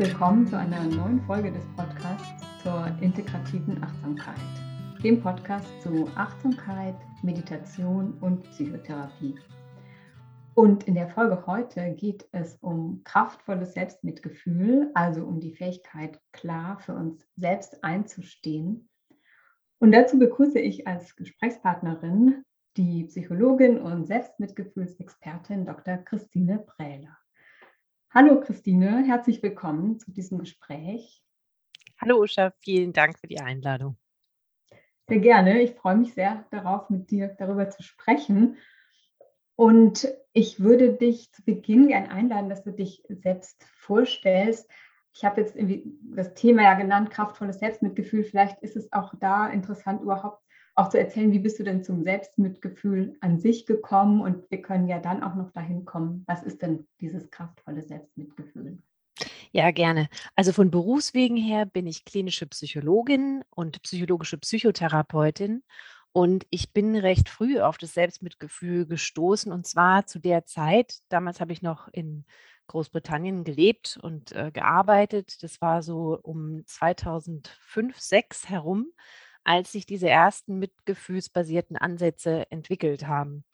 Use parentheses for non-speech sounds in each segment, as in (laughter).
willkommen zu einer neuen Folge des Podcasts zur integrativen Achtsamkeit, dem Podcast zu Achtsamkeit, Meditation und Psychotherapie. Und in der Folge heute geht es um kraftvolles Selbstmitgefühl, also um die Fähigkeit, klar für uns selbst einzustehen. Und dazu begrüße ich als Gesprächspartnerin die Psychologin und Selbstmitgefühlsexpertin Dr. Christine Prähler. Hallo Christine, herzlich willkommen zu diesem Gespräch. Hallo Usha, vielen Dank für die Einladung. Sehr gerne. Ich freue mich sehr darauf, mit dir darüber zu sprechen. Und ich würde dich zu Beginn gerne einladen, dass du dich selbst vorstellst. Ich habe jetzt irgendwie das Thema ja genannt, kraftvolles Selbstmitgefühl. Vielleicht ist es auch da interessant, überhaupt auch zu erzählen, wie bist du denn zum Selbstmitgefühl an sich gekommen? Und wir können ja dann auch noch dahin kommen, was ist denn dieses kraftvolle Selbstmitgefühl? Ja, gerne. Also von Berufswegen her bin ich klinische Psychologin und psychologische Psychotherapeutin. Und ich bin recht früh auf das Selbstmitgefühl gestoßen. Und zwar zu der Zeit, damals habe ich noch in Großbritannien gelebt und äh, gearbeitet. Das war so um 2005, 2006 herum als sich diese ersten mitgefühlsbasierten Ansätze entwickelt haben.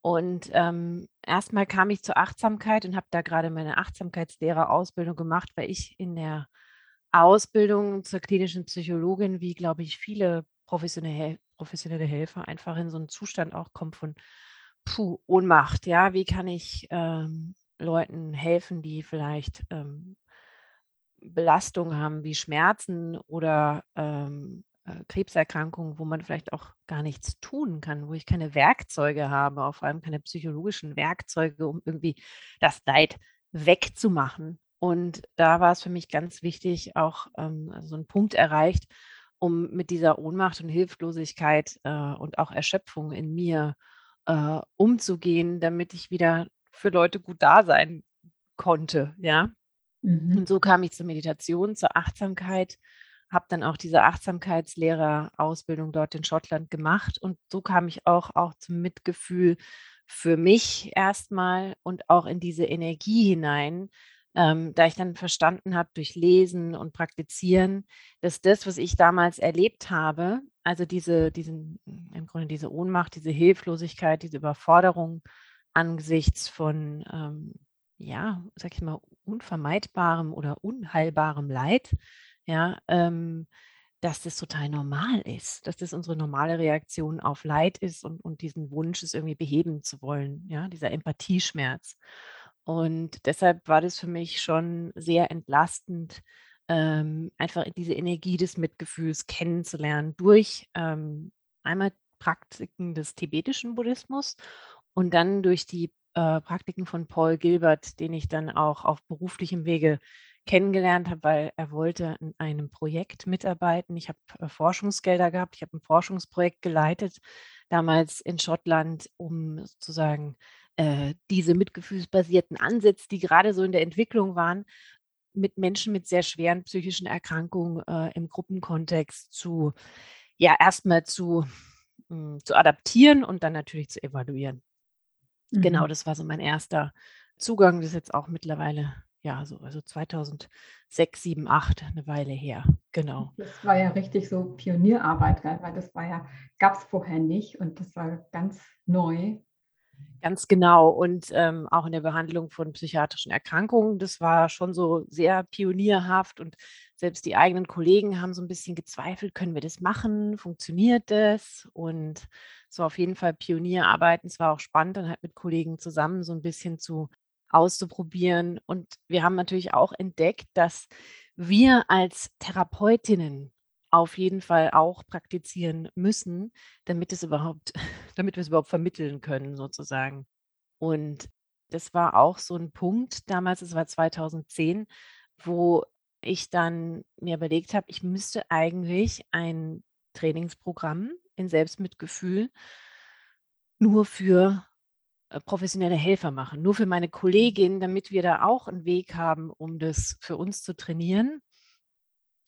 Und ähm, erstmal kam ich zur Achtsamkeit und habe da gerade meine Achtsamkeitslehrerausbildung gemacht, weil ich in der Ausbildung zur klinischen Psychologin, wie glaube ich viele professionelle, professionelle Helfer, einfach in so einen Zustand auch kommt von Puh, Ohnmacht. Ja, wie kann ich ähm, Leuten helfen, die vielleicht ähm, Belastungen haben wie Schmerzen oder ähm, äh, Krebserkrankungen, wo man vielleicht auch gar nichts tun kann, wo ich keine Werkzeuge habe, auch vor allem keine psychologischen Werkzeuge, um irgendwie das Leid wegzumachen. Und da war es für mich ganz wichtig, auch ähm, so einen Punkt erreicht, um mit dieser Ohnmacht und Hilflosigkeit äh, und auch Erschöpfung in mir äh, umzugehen, damit ich wieder für Leute gut da sein konnte. Ja. Mhm. Und so kam ich zur Meditation, zur Achtsamkeit habe dann auch diese Achtsamkeitslehrerausbildung dort in Schottland gemacht und so kam ich auch, auch zum Mitgefühl für mich erstmal und auch in diese Energie hinein, ähm, da ich dann verstanden habe durch Lesen und Praktizieren, dass das, was ich damals erlebt habe, also diese, diesen, im Grunde diese Ohnmacht, diese Hilflosigkeit, diese Überforderung angesichts von, ähm, ja, sag ich mal, unvermeidbarem oder unheilbarem Leid, ja, ähm, dass das total normal ist, dass das unsere normale Reaktion auf Leid ist und, und diesen Wunsch, es irgendwie beheben zu wollen, ja, dieser Empathieschmerz. Und deshalb war das für mich schon sehr entlastend, ähm, einfach diese Energie des Mitgefühls kennenzulernen durch ähm, einmal Praktiken des tibetischen Buddhismus und dann durch die äh, Praktiken von Paul Gilbert, den ich dann auch auf beruflichem Wege kennengelernt habe, weil er wollte in einem Projekt mitarbeiten. Ich habe äh, Forschungsgelder gehabt, ich habe ein Forschungsprojekt geleitet, damals in Schottland, um sozusagen äh, diese mitgefühlsbasierten Ansätze, die gerade so in der Entwicklung waren, mit Menschen mit sehr schweren psychischen Erkrankungen äh, im Gruppenkontext zu, ja, erstmal zu, mh, hm, zu adaptieren und dann natürlich zu evaluieren. Genau, mhm. Genau, das war so mein erster Zugang. Das ist jetzt auch mittlerweile ja, so, also 2006, 7, 8, eine Weile her. Genau. Das war ja richtig so Pionierarbeit, weil das war ja, gab es vorher nicht und das war ganz neu. Ganz genau. Und ähm, auch in der Behandlung von psychiatrischen Erkrankungen, das war schon so sehr pionierhaft und selbst die eigenen Kollegen haben so ein bisschen gezweifelt, können wir das machen? Funktioniert das? Und so auf jeden Fall Pionierarbeiten. Es war auch spannend, dann halt mit Kollegen zusammen so ein bisschen zu auszuprobieren. Und wir haben natürlich auch entdeckt, dass wir als Therapeutinnen auf jeden Fall auch praktizieren müssen, damit es überhaupt, (laughs) damit wir es überhaupt vermitteln können, sozusagen. Und das war auch so ein Punkt damals, es war 2010, wo ich dann mir überlegt habe, ich müsste eigentlich ein Trainingsprogramm in Selbstmitgefühl nur für professionelle Helfer machen, nur für meine Kollegin, damit wir da auch einen Weg haben, um das für uns zu trainieren.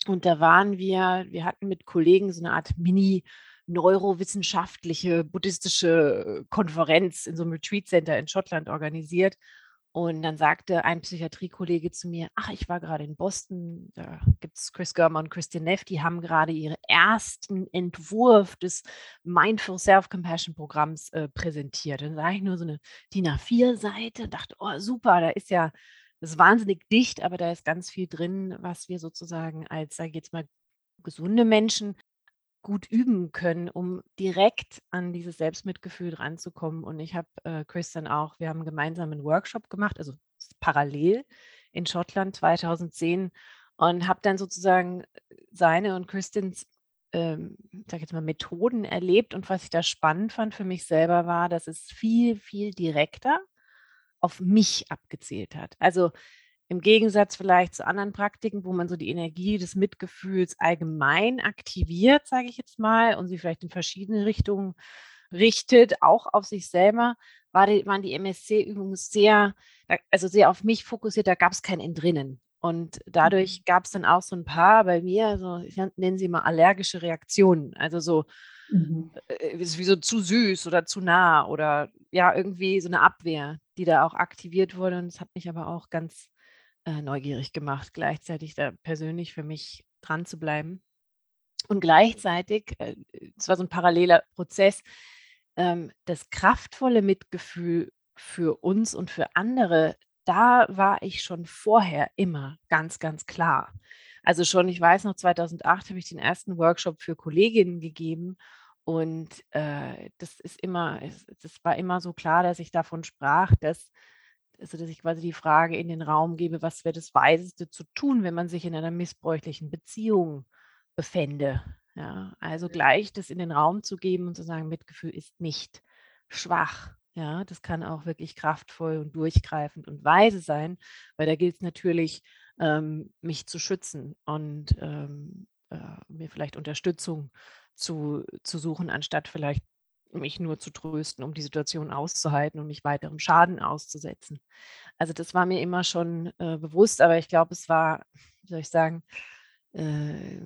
Und da waren wir, wir hatten mit Kollegen so eine Art Mini- neurowissenschaftliche buddhistische Konferenz in so einem Retreat Center in Schottland organisiert. Und dann sagte ein Psychiatriekollege zu mir, ach, ich war gerade in Boston, da gibt es Chris Germer und Christian Neff, die haben gerade ihren ersten Entwurf des Mindful Self-Compassion-Programms äh, präsentiert. Und da sah ich nur so eine DIN A4-Seite, dachte, oh super, da ist ja, das ist wahnsinnig dicht, aber da ist ganz viel drin, was wir sozusagen als, sage ich jetzt mal, gesunde Menschen gut üben können, um direkt an dieses Selbstmitgefühl ranzukommen. Und ich habe äh, Christian auch, wir haben gemeinsam einen Workshop gemacht, also parallel in Schottland 2010 und habe dann sozusagen seine und Christians, ähm, sag jetzt mal, Methoden erlebt. Und was ich da spannend fand für mich selber war, dass es viel, viel direkter auf mich abgezählt hat. Also im Gegensatz vielleicht zu anderen Praktiken, wo man so die Energie des Mitgefühls allgemein aktiviert, sage ich jetzt mal, und sie vielleicht in verschiedene Richtungen richtet, auch auf sich selber, war die, waren die MSC-Übungen sehr, also sehr auf mich fokussiert, da gab es kein Entrinnen. Und dadurch mhm. gab es dann auch so ein paar bei mir, so, ich nenne sie mal allergische Reaktionen. Also so, mhm. äh, wie so zu süß oder zu nah oder ja, irgendwie so eine Abwehr, die da auch aktiviert wurde. Und es hat mich aber auch ganz äh, neugierig gemacht, gleichzeitig da persönlich für mich dran zu bleiben. Und gleichzeitig, äh, es war so ein paralleler Prozess, ähm, das kraftvolle Mitgefühl für uns und für andere, da war ich schon vorher immer ganz, ganz klar. Also schon, ich weiß noch, 2008 habe ich den ersten Workshop für Kolleginnen gegeben und äh, das ist immer, das war immer so klar, dass ich davon sprach, dass also dass ich quasi die Frage in den Raum gebe, was wäre das Weiseste zu tun, wenn man sich in einer missbräuchlichen Beziehung befände. Ja, also gleich das in den Raum zu geben und zu sagen, Mitgefühl ist nicht schwach. Ja, das kann auch wirklich kraftvoll und durchgreifend und weise sein, weil da gilt es natürlich, ähm, mich zu schützen und ähm, äh, mir vielleicht Unterstützung zu, zu suchen, anstatt vielleicht mich nur zu trösten, um die Situation auszuhalten und mich weiterem Schaden auszusetzen. Also das war mir immer schon äh, bewusst, aber ich glaube, es war, wie soll ich sagen, äh,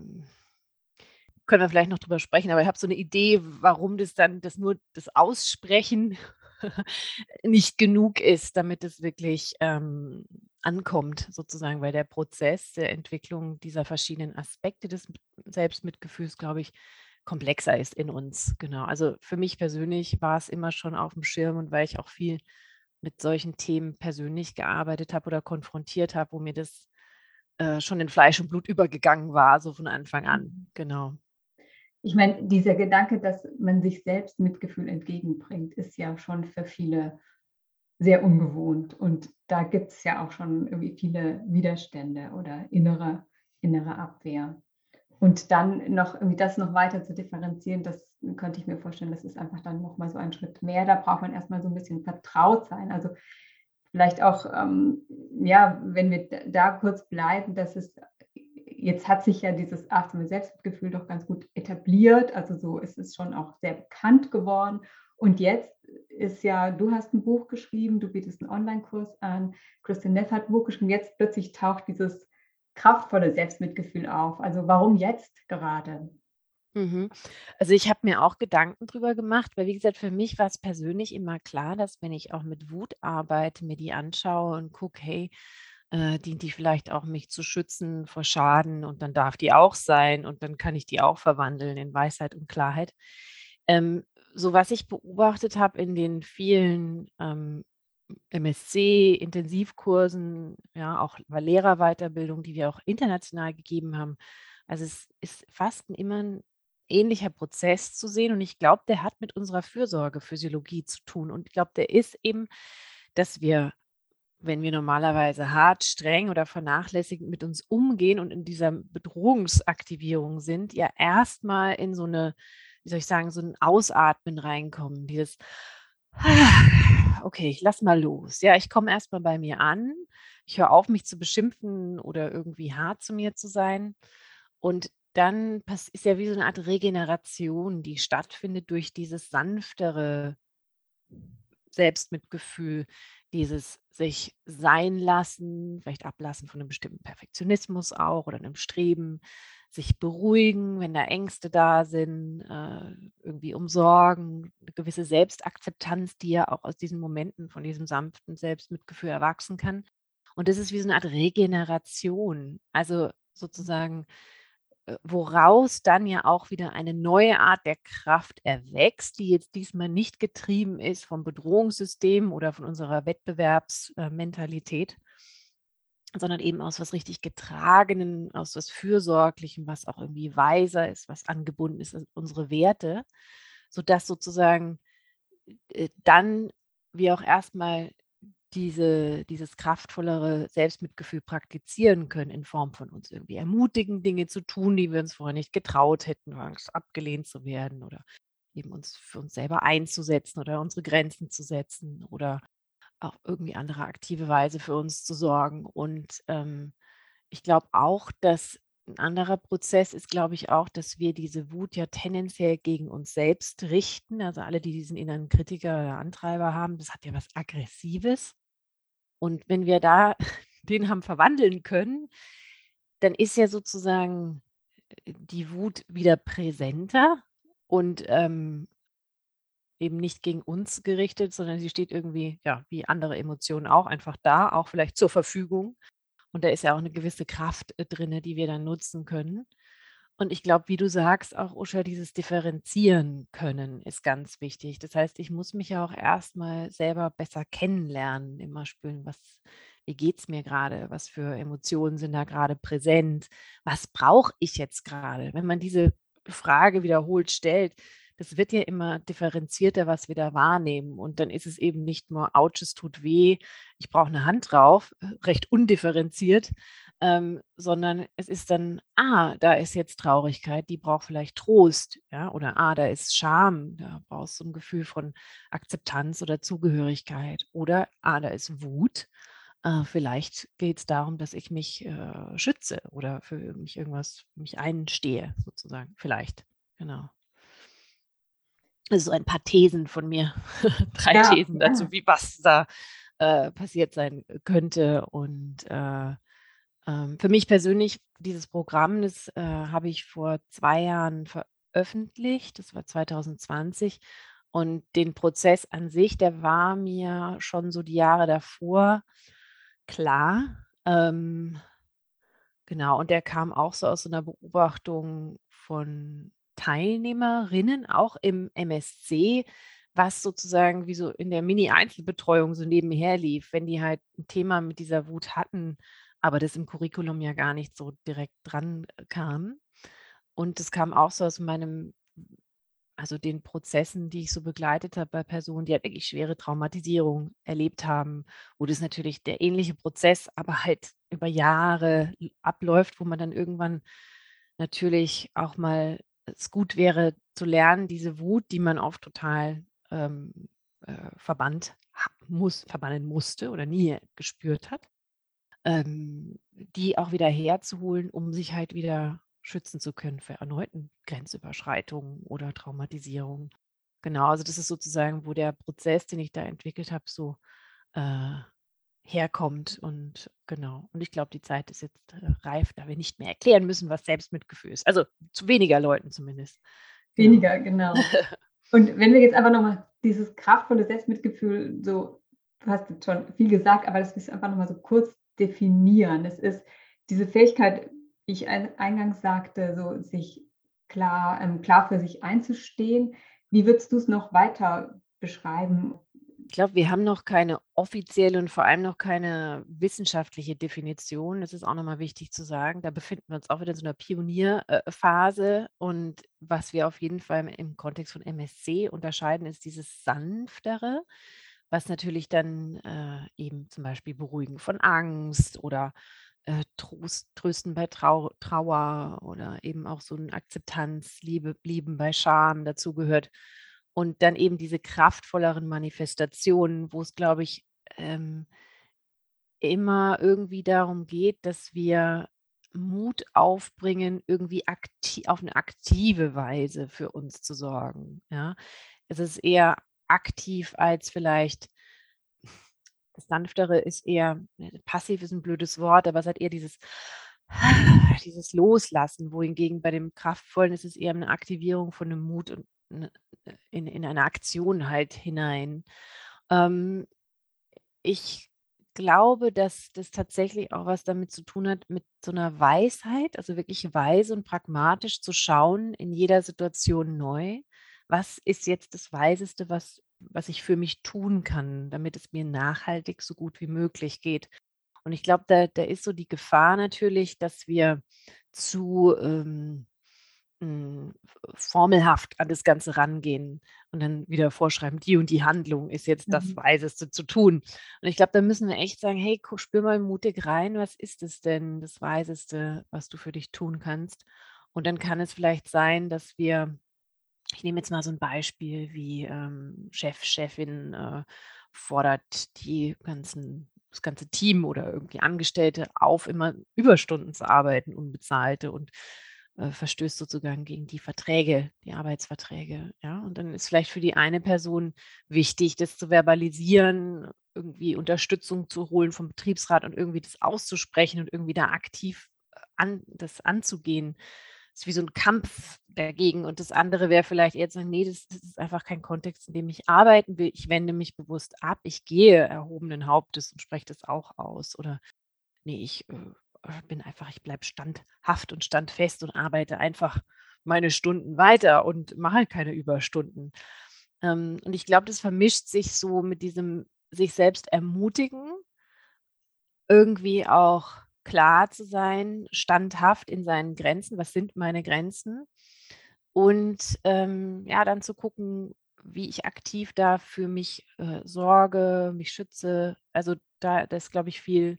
können wir vielleicht noch drüber sprechen, aber ich habe so eine Idee, warum das dann das nur das Aussprechen (laughs) nicht genug ist, damit es wirklich ähm, ankommt, sozusagen, weil der Prozess der Entwicklung dieser verschiedenen Aspekte des Selbstmitgefühls, glaube ich, komplexer ist in uns. Genau. Also für mich persönlich war es immer schon auf dem Schirm und weil ich auch viel mit solchen Themen persönlich gearbeitet habe oder konfrontiert habe, wo mir das äh, schon in Fleisch und Blut übergegangen war, so von Anfang an. Mhm. Genau. Ich meine, dieser Gedanke, dass man sich selbst Mitgefühl entgegenbringt, ist ja schon für viele sehr ungewohnt. Und da gibt es ja auch schon irgendwie viele Widerstände oder innere, innere Abwehr. Und dann noch irgendwie das noch weiter zu differenzieren, das könnte ich mir vorstellen, das ist einfach dann nochmal so ein Schritt mehr. Da braucht man erstmal so ein bisschen vertraut sein. Also vielleicht auch, ähm, ja, wenn wir da kurz bleiben, dass es, jetzt hat sich ja dieses achtsame Selbstgefühl doch ganz gut etabliert. Also so ist es schon auch sehr bekannt geworden. Und jetzt ist ja, du hast ein Buch geschrieben, du bietest einen Online-Kurs an, Christian Neff hat ein Buch geschrieben, jetzt plötzlich taucht dieses kraftvolle Selbstmitgefühl auf? Also warum jetzt gerade? Mhm. Also ich habe mir auch Gedanken drüber gemacht, weil wie gesagt, für mich war es persönlich immer klar, dass wenn ich auch mit Wut arbeite, mir die anschaue und gucke, hey, äh, dient die vielleicht auch mich zu schützen vor Schaden und dann darf die auch sein und dann kann ich die auch verwandeln in Weisheit und Klarheit. Ähm, so was ich beobachtet habe in den vielen ähm, MSC-Intensivkursen, ja, auch Lehrerweiterbildung, die wir auch international gegeben haben. Also es ist fast immer ein ähnlicher Prozess zu sehen und ich glaube, der hat mit unserer Fürsorgephysiologie zu tun und ich glaube, der ist eben, dass wir, wenn wir normalerweise hart, streng oder vernachlässigend mit uns umgehen und in dieser Bedrohungsaktivierung sind, ja erstmal in so eine, wie soll ich sagen, so ein Ausatmen reinkommen, dieses okay, ich lass mal los. Ja, ich komme erstmal bei mir an. Ich höre auf, mich zu beschimpfen oder irgendwie hart zu mir zu sein. Und dann ist ja wie so eine Art Regeneration, die stattfindet durch dieses sanftere Selbstmitgefühl, dieses sich sein lassen, vielleicht ablassen von einem bestimmten Perfektionismus auch oder einem Streben, sich beruhigen, wenn da Ängste da sind, äh, irgendwie umsorgen, eine gewisse Selbstakzeptanz, die ja auch aus diesen Momenten von diesem sanften Selbstmitgefühl erwachsen kann. Und das ist wie so eine Art Regeneration. Also sozusagen, äh, woraus dann ja auch wieder eine neue Art der Kraft erwächst, die jetzt diesmal nicht getrieben ist vom Bedrohungssystem oder von unserer Wettbewerbsmentalität, sondern eben aus was richtig Getragenen, aus was Fürsorglichem, was auch irgendwie weiser ist, was angebunden ist an unsere Werte, sodass sozusagen äh, dann wir auch erstmal diese, dieses kraftvollere Selbstmitgefühl praktizieren können in Form von uns irgendwie ermutigen, Dinge zu tun, die wir uns vorher nicht getraut hätten, Angst abgelehnt zu werden oder eben uns für uns selber einzusetzen oder unsere Grenzen zu setzen oder auch irgendwie andere aktive Weise für uns zu sorgen. Und ähm, ich glaube auch, dass ein anderer Prozess ist, glaube ich, auch, dass wir diese Wut ja tendenziell gegen uns selbst richten. Also alle, die diesen inneren Kritiker oder Antreiber haben, das hat ja was Aggressives. Und wenn wir da (laughs) den haben verwandeln können, dann ist ja sozusagen äh, die Wut wieder präsenter und ähm, eben nicht gegen uns gerichtet, sondern sie steht irgendwie, ja, wie andere Emotionen auch, einfach da, auch vielleicht zur Verfügung. Und da ist ja auch eine gewisse Kraft äh, drin, die wir dann nutzen können. Und ich glaube, wie du sagst, auch Usha, dieses Differenzieren können ist ganz wichtig. Das heißt, ich muss mich ja auch erstmal selber besser kennenlernen, immer spüren, was, wie geht es mir gerade, was für Emotionen sind da gerade präsent, was brauche ich jetzt gerade? Wenn man diese Frage wiederholt stellt, das wird ja immer differenzierter, was wir da wahrnehmen. Und dann ist es eben nicht nur, ouch, es tut weh, ich brauche eine Hand drauf, äh, recht undifferenziert, ähm, sondern es ist dann, ah, da ist jetzt Traurigkeit, die braucht vielleicht Trost, ja, oder ah, da ist Scham, da brauchst du ein Gefühl von Akzeptanz oder Zugehörigkeit, oder ah, da ist Wut. Äh, vielleicht geht es darum, dass ich mich äh, schütze oder für mich irgendwas mich einstehe, sozusagen. Vielleicht, genau. Also ein paar Thesen von mir, (laughs) drei ja, Thesen dazu, ja. wie was da äh, passiert sein könnte. Und äh, ähm, für mich persönlich, dieses Programm, das äh, habe ich vor zwei Jahren veröffentlicht, das war 2020. Und den Prozess an sich, der war mir schon so die Jahre davor klar. Ähm, genau, und der kam auch so aus so einer Beobachtung von Teilnehmerinnen auch im MSC, was sozusagen wie so in der Mini-Einzelbetreuung so nebenher lief, wenn die halt ein Thema mit dieser Wut hatten, aber das im Curriculum ja gar nicht so direkt dran äh, kam. Und das kam auch so aus meinem, also den Prozessen, die ich so begleitet habe bei Personen, die halt wirklich schwere Traumatisierung erlebt haben, wo das natürlich der ähnliche Prozess, aber halt über Jahre abläuft, wo man dann irgendwann natürlich auch mal es gut wäre zu lernen, diese Wut, die man oft total ähm, äh, verbannt muss, verbannen musste oder nie gespürt hat, ähm, die auch wieder herzuholen, um sich halt wieder schützen zu können für erneuten Grenzüberschreitungen oder Traumatisierungen. Genau, also das ist sozusagen, wo der Prozess, den ich da entwickelt habe, so äh, herkommt. Und genau. Und ich glaube, die Zeit ist jetzt äh, reif, da wir nicht mehr erklären müssen, was Selbstmitgefühl ist. Also zu weniger Leuten zumindest. Genau. Weniger, genau. (laughs) Und wenn wir jetzt einfach nochmal dieses kraftvolle Selbstmitgefühl, so, du hast jetzt schon viel gesagt, aber das ist einfach nochmal so kurz definieren. Es ist diese Fähigkeit, wie ich eingangs sagte, so sich klar, ähm, klar für sich einzustehen. Wie würdest du es noch weiter beschreiben? Ich glaube, wir haben noch keine offizielle und vor allem noch keine wissenschaftliche Definition. Das ist auch nochmal wichtig zu sagen. Da befinden wir uns auch wieder in so einer Pionierphase. Und was wir auf jeden Fall im Kontext von MSC unterscheiden, ist dieses sanftere, was natürlich dann äh, eben zum Beispiel Beruhigen von Angst oder äh, Trost, Trösten bei Trau Trauer oder eben auch so ein Akzeptanz, Liebe, Lieben bei Scham dazugehört. Und dann eben diese kraftvolleren Manifestationen, wo es, glaube ich, ähm, immer irgendwie darum geht, dass wir Mut aufbringen, irgendwie auf eine aktive Weise für uns zu sorgen. Ja? Es ist eher aktiv als vielleicht, das Sanftere ist eher, ne, passiv ist ein blödes Wort, aber es hat eher dieses dieses Loslassen, wohingegen bei dem Kraftvollen ist es eher eine Aktivierung von einem Mut und in, in eine Aktion halt hinein. Ähm, ich glaube, dass das tatsächlich auch was damit zu tun hat, mit so einer Weisheit, also wirklich weise und pragmatisch zu schauen in jeder Situation neu. Was ist jetzt das Weiseste, was, was ich für mich tun kann, damit es mir nachhaltig so gut wie möglich geht? Und ich glaube, da, da ist so die Gefahr natürlich, dass wir zu ähm, hm, formelhaft an das Ganze rangehen und dann wieder vorschreiben, die und die Handlung ist jetzt das mhm. Weiseste zu tun. Und ich glaube, da müssen wir echt sagen, hey, spür mal mutig rein, was ist es denn, das Weiseste, was du für dich tun kannst? Und dann kann es vielleicht sein, dass wir, ich nehme jetzt mal so ein Beispiel wie ähm, Chef, Chefin äh, fordert die ganzen das ganze Team oder irgendwie Angestellte auf, immer Überstunden zu arbeiten, unbezahlte und äh, verstößt sozusagen gegen die Verträge, die Arbeitsverträge. Ja, und dann ist vielleicht für die eine Person wichtig, das zu verbalisieren, irgendwie Unterstützung zu holen vom Betriebsrat und irgendwie das auszusprechen und irgendwie da aktiv äh, an, das anzugehen. Das ist wie so ein Kampf dagegen. Und das andere wäre vielleicht eher zu sagen, nee, das, das ist einfach kein Kontext, in dem ich arbeiten will. Ich wende mich bewusst ab. Ich gehe erhobenen Hauptes und spreche das auch aus. Oder nee, ich äh, bin einfach, ich bleibe standhaft und standfest und arbeite einfach meine Stunden weiter und mache halt keine Überstunden. Ähm, und ich glaube, das vermischt sich so mit diesem sich selbst ermutigen, irgendwie auch klar zu sein, standhaft in seinen Grenzen. Was sind meine Grenzen? Und ähm, ja, dann zu gucken, wie ich aktiv da für mich äh, sorge, mich schütze. Also da, ist, glaube ich, viel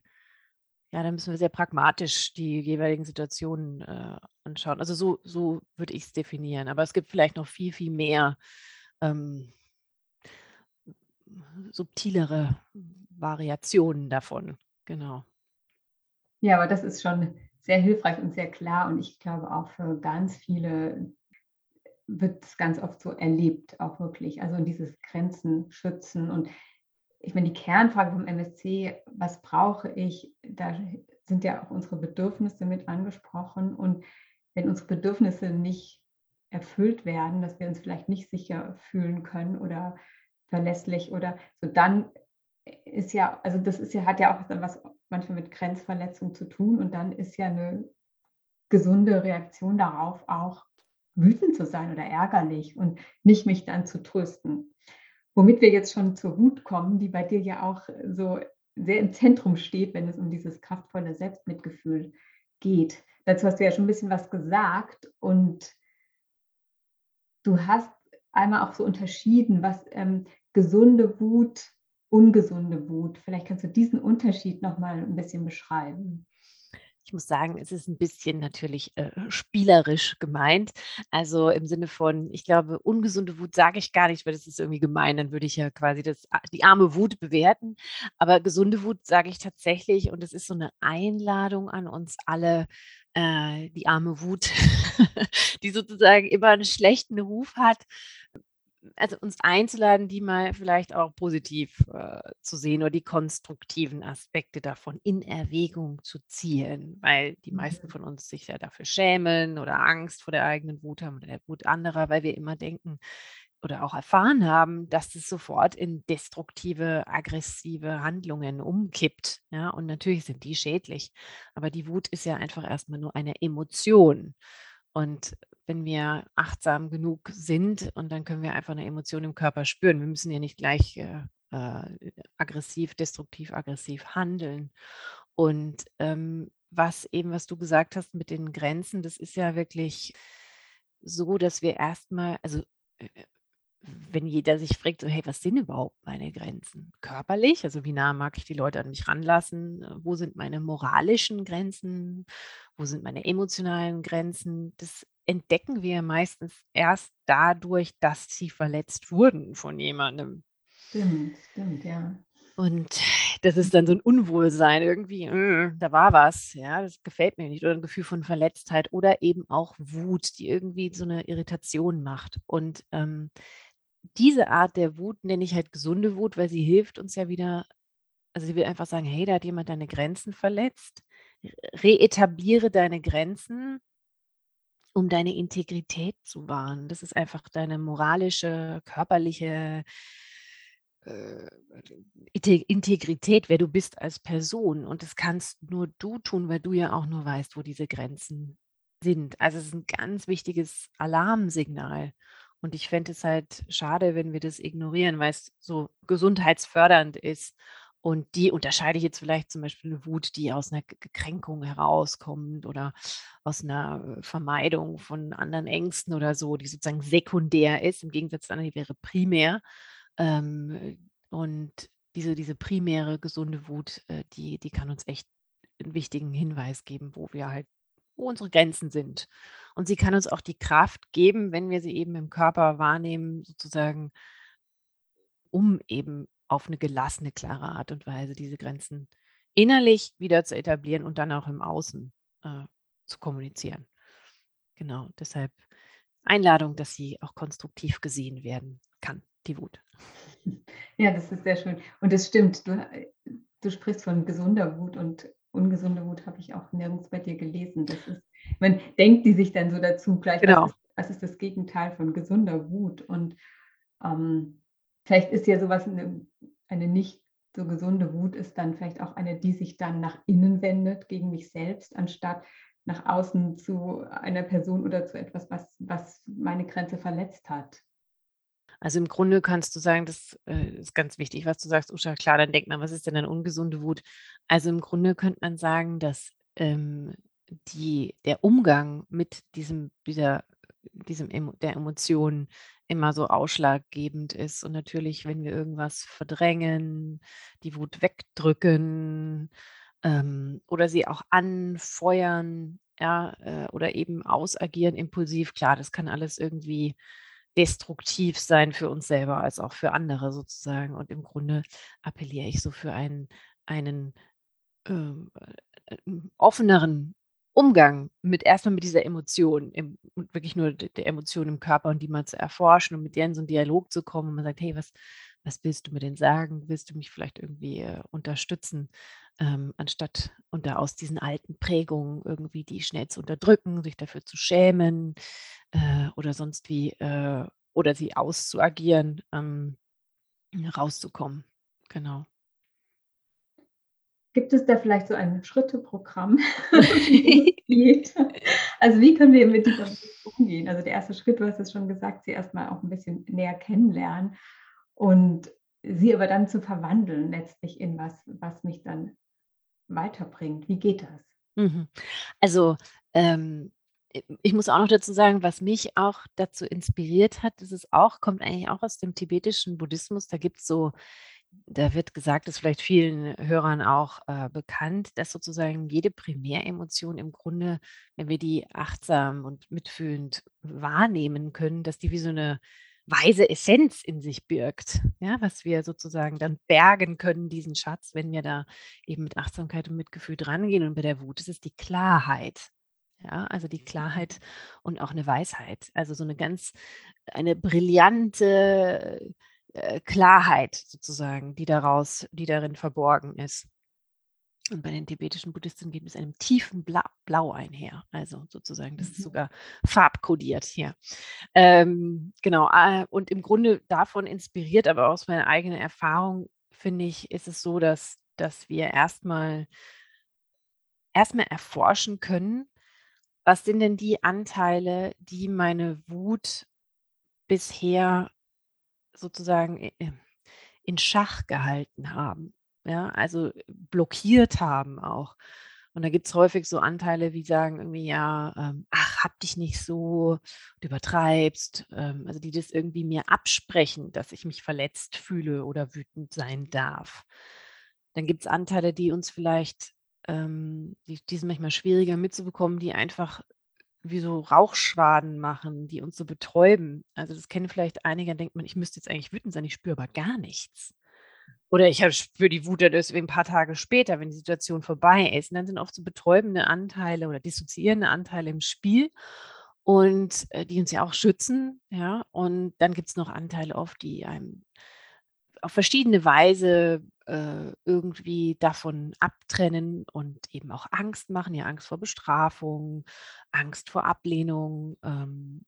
ja, dann müssen wir sehr pragmatisch die jeweiligen Situationen äh, anschauen. Also so, so würde ich es definieren. Aber es gibt vielleicht noch viel, viel mehr ähm, subtilere Variationen davon. Genau. Ja, aber das ist schon sehr hilfreich und sehr klar. Und ich glaube auch für ganz viele wird es ganz oft so erlebt, auch wirklich. Also dieses Grenzen schützen und ich meine, die Kernfrage vom MSC, was brauche ich, da sind ja auch unsere Bedürfnisse mit angesprochen. Und wenn unsere Bedürfnisse nicht erfüllt werden, dass wir uns vielleicht nicht sicher fühlen können oder verlässlich oder so, dann ist ja, also das ist ja, hat ja auch was manchmal mit Grenzverletzung zu tun und dann ist ja eine gesunde Reaktion darauf auch wütend zu sein oder ärgerlich und nicht mich dann zu trösten. Womit wir jetzt schon zur Wut kommen, die bei dir ja auch so sehr im Zentrum steht, wenn es um dieses kraftvolle Selbstmitgefühl geht. Dazu hast du ja schon ein bisschen was gesagt und du hast einmal auch so unterschieden, was ähm, gesunde Wut, ungesunde Wut. Vielleicht kannst du diesen Unterschied noch mal ein bisschen beschreiben. Ich muss sagen, es ist ein bisschen natürlich äh, spielerisch gemeint. Also im Sinne von, ich glaube, ungesunde Wut sage ich gar nicht, weil das ist irgendwie gemein. Dann würde ich ja quasi das, die arme Wut bewerten. Aber gesunde Wut sage ich tatsächlich und es ist so eine Einladung an uns alle, äh, die arme Wut, (laughs) die sozusagen immer einen schlechten Ruf hat, also uns einzuladen, die mal vielleicht auch positiv äh, zu sehen oder die konstruktiven Aspekte davon in Erwägung zu ziehen, weil die meisten mhm. von uns sich ja dafür schämen oder Angst vor der eigenen Wut haben oder der Wut anderer, weil wir immer denken oder auch erfahren haben, dass es sofort in destruktive, aggressive Handlungen umkippt. Ja, und natürlich sind die schädlich, aber die Wut ist ja einfach erstmal nur eine Emotion. Und wenn wir achtsam genug sind und dann können wir einfach eine Emotion im Körper spüren. Wir müssen ja nicht gleich äh, äh, aggressiv, destruktiv, aggressiv handeln. Und ähm, was eben, was du gesagt hast mit den Grenzen, das ist ja wirklich so, dass wir erstmal, also äh, wenn jeder sich fragt, so, hey, was sind überhaupt meine Grenzen? Körperlich, also wie nah mag ich die Leute an mich ranlassen? Wo sind meine moralischen Grenzen? Wo sind meine emotionalen Grenzen? Das entdecken wir meistens erst dadurch, dass sie verletzt wurden von jemandem. Stimmt, stimmt, ja. Und das ist dann so ein Unwohlsein irgendwie, äh, da war was, ja, das gefällt mir nicht. Oder ein Gefühl von Verletztheit oder eben auch Wut, die irgendwie so eine Irritation macht. Und ähm, diese Art der Wut nenne ich halt gesunde Wut, weil sie hilft uns ja wieder, also sie will einfach sagen, hey, da hat jemand deine Grenzen verletzt. reetabliere deine Grenzen, um deine Integrität zu wahren. Das ist einfach deine moralische, körperliche äh, Integrität, wer du bist als Person. Und das kannst nur du tun, weil du ja auch nur weißt, wo diese Grenzen sind. Also es ist ein ganz wichtiges Alarmsignal. Und ich fände es halt schade, wenn wir das ignorieren, weil es so gesundheitsfördernd ist. Und die unterscheide ich jetzt vielleicht zum Beispiel eine Wut, die aus einer Kränkung herauskommt oder aus einer äh, Vermeidung von anderen Ängsten oder so, die sozusagen sekundär ist, im Gegensatz zu anderen, die wäre primär. Ähm, und diese, diese primäre gesunde Wut, äh, die, die kann uns echt einen wichtigen Hinweis geben, wo wir halt, wo unsere Grenzen sind. Und sie kann uns auch die Kraft geben, wenn wir sie eben im Körper wahrnehmen, sozusagen, um eben auf eine gelassene, klare Art und Weise diese Grenzen innerlich wieder zu etablieren und dann auch im Außen äh, zu kommunizieren. Genau, deshalb Einladung, dass sie auch konstruktiv gesehen werden kann, die Wut. Ja, das ist sehr schön. Und es stimmt, du, du sprichst von gesunder Wut und ungesunde Wut habe ich auch nirgends bei dir gelesen. Das ist, man denkt die sich dann so dazu, gleich, genau. was, ist, was ist das Gegenteil von gesunder Wut? Und ähm, vielleicht ist ja sowas eine, eine nicht so gesunde Wut ist dann vielleicht auch eine, die sich dann nach innen wendet, gegen mich selbst, anstatt nach außen zu einer Person oder zu etwas, was, was meine Grenze verletzt hat. Also im Grunde kannst du sagen, das äh, ist ganz wichtig, was du sagst, Usha. Klar, dann denkt man, was ist denn eine ungesunde Wut? Also im Grunde könnte man sagen, dass ähm, die, der Umgang mit diesem, dieser, diesem der Emotionen immer so ausschlaggebend ist. Und natürlich, wenn wir irgendwas verdrängen, die Wut wegdrücken ähm, oder sie auch anfeuern, ja, äh, oder eben ausagieren impulsiv, klar, das kann alles irgendwie destruktiv sein für uns selber als auch für andere sozusagen. Und im Grunde appelliere ich so für einen, einen ähm, äh, offeneren Umgang mit erstmal mit dieser Emotion, im, wirklich nur der Emotion im Körper und die mal zu erforschen und mit der in so einen Dialog zu kommen und man sagt, hey, was, was willst du mir denn sagen? Willst du mich vielleicht irgendwie äh, unterstützen, ähm, anstatt unter aus diesen alten Prägungen irgendwie die schnell zu unterdrücken, sich dafür zu schämen äh, oder sonst wie äh, oder sie auszuagieren, ähm, rauszukommen. Genau. Gibt es da vielleicht so ein Schritteprogramm? (laughs) also wie können wir mit dieser umgehen? Also der erste Schritt, du hast es schon gesagt, sie erstmal auch ein bisschen näher kennenlernen und sie aber dann zu verwandeln letztlich in was, was mich dann weiterbringt. Wie geht das? Mhm. Also ähm, ich muss auch noch dazu sagen, was mich auch dazu inspiriert hat, das ist auch, kommt eigentlich auch aus dem tibetischen Buddhismus. Da gibt es so da wird gesagt, ist vielleicht vielen Hörern auch äh, bekannt, dass sozusagen jede Primäremotion im Grunde, wenn wir die achtsam und mitfühlend wahrnehmen können, dass die wie so eine weise Essenz in sich birgt, ja, was wir sozusagen dann bergen können, diesen Schatz, wenn wir da eben mit Achtsamkeit und Mitgefühl drangehen. Und bei der Wut ist es die Klarheit. Ja, also die Klarheit und auch eine Weisheit. Also so eine ganz, eine brillante äh, Klarheit sozusagen, die daraus, die darin verborgen ist. Und bei den tibetischen Buddhisten geht es einem tiefen Blau, Blau einher. Also sozusagen, das ist mhm. sogar farbkodiert hier. Ähm, genau. Äh, und im Grunde davon inspiriert, aber aus meiner eigenen Erfahrung, finde ich, ist es so, dass, dass wir erstmal erstmal erforschen können, was sind denn die Anteile, die meine Wut bisher sozusagen in Schach gehalten haben, ja, also blockiert haben auch. Und da gibt es häufig so Anteile, wie sagen irgendwie, ja, ähm, ach, hab dich nicht so, du übertreibst, ähm, also die das irgendwie mir absprechen, dass ich mich verletzt fühle oder wütend sein darf. Dann gibt es Anteile, die uns vielleicht, ähm, die, die sind manchmal schwieriger mitzubekommen, die einfach wie so Rauchschwaden machen, die uns so betäuben. Also das kennen vielleicht einige, denkt man, ich müsste jetzt eigentlich wütend sein, ich spüre aber gar nichts. Oder ich spüre die Wut deswegen ein paar Tage später, wenn die Situation vorbei ist. Und dann sind oft so betäubende Anteile oder dissoziierende Anteile im Spiel und äh, die uns ja auch schützen. Ja, und dann gibt es noch Anteile oft, die einem auf verschiedene Weise äh, irgendwie davon abtrennen und eben auch Angst machen, ja, Angst vor Bestrafung, Angst vor Ablehnung, ähm,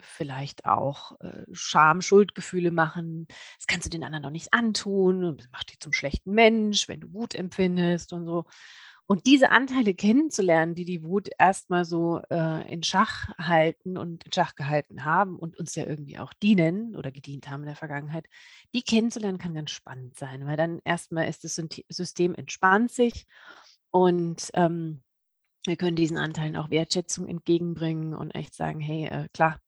vielleicht auch äh, Scham, Schuldgefühle machen. Das kannst du den anderen doch nicht antun. Das macht dich zum schlechten Mensch, wenn du Wut empfindest und so. Und diese Anteile kennenzulernen, die die Wut erstmal so äh, in Schach halten und in Schach gehalten haben und uns ja irgendwie auch dienen oder gedient haben in der Vergangenheit, die kennenzulernen kann ganz spannend sein, weil dann erstmal ist das System entspannt sich und ähm, wir können diesen Anteilen auch Wertschätzung entgegenbringen und echt sagen, hey, äh, klar,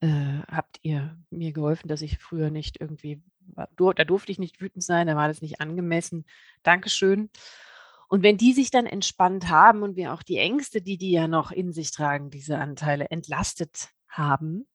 äh, habt ihr mir geholfen, dass ich früher nicht irgendwie, da durfte ich nicht wütend sein, da war das nicht angemessen. Dankeschön. Und wenn die sich dann entspannt haben und wir auch die Ängste, die die ja noch in sich tragen, diese Anteile entlastet haben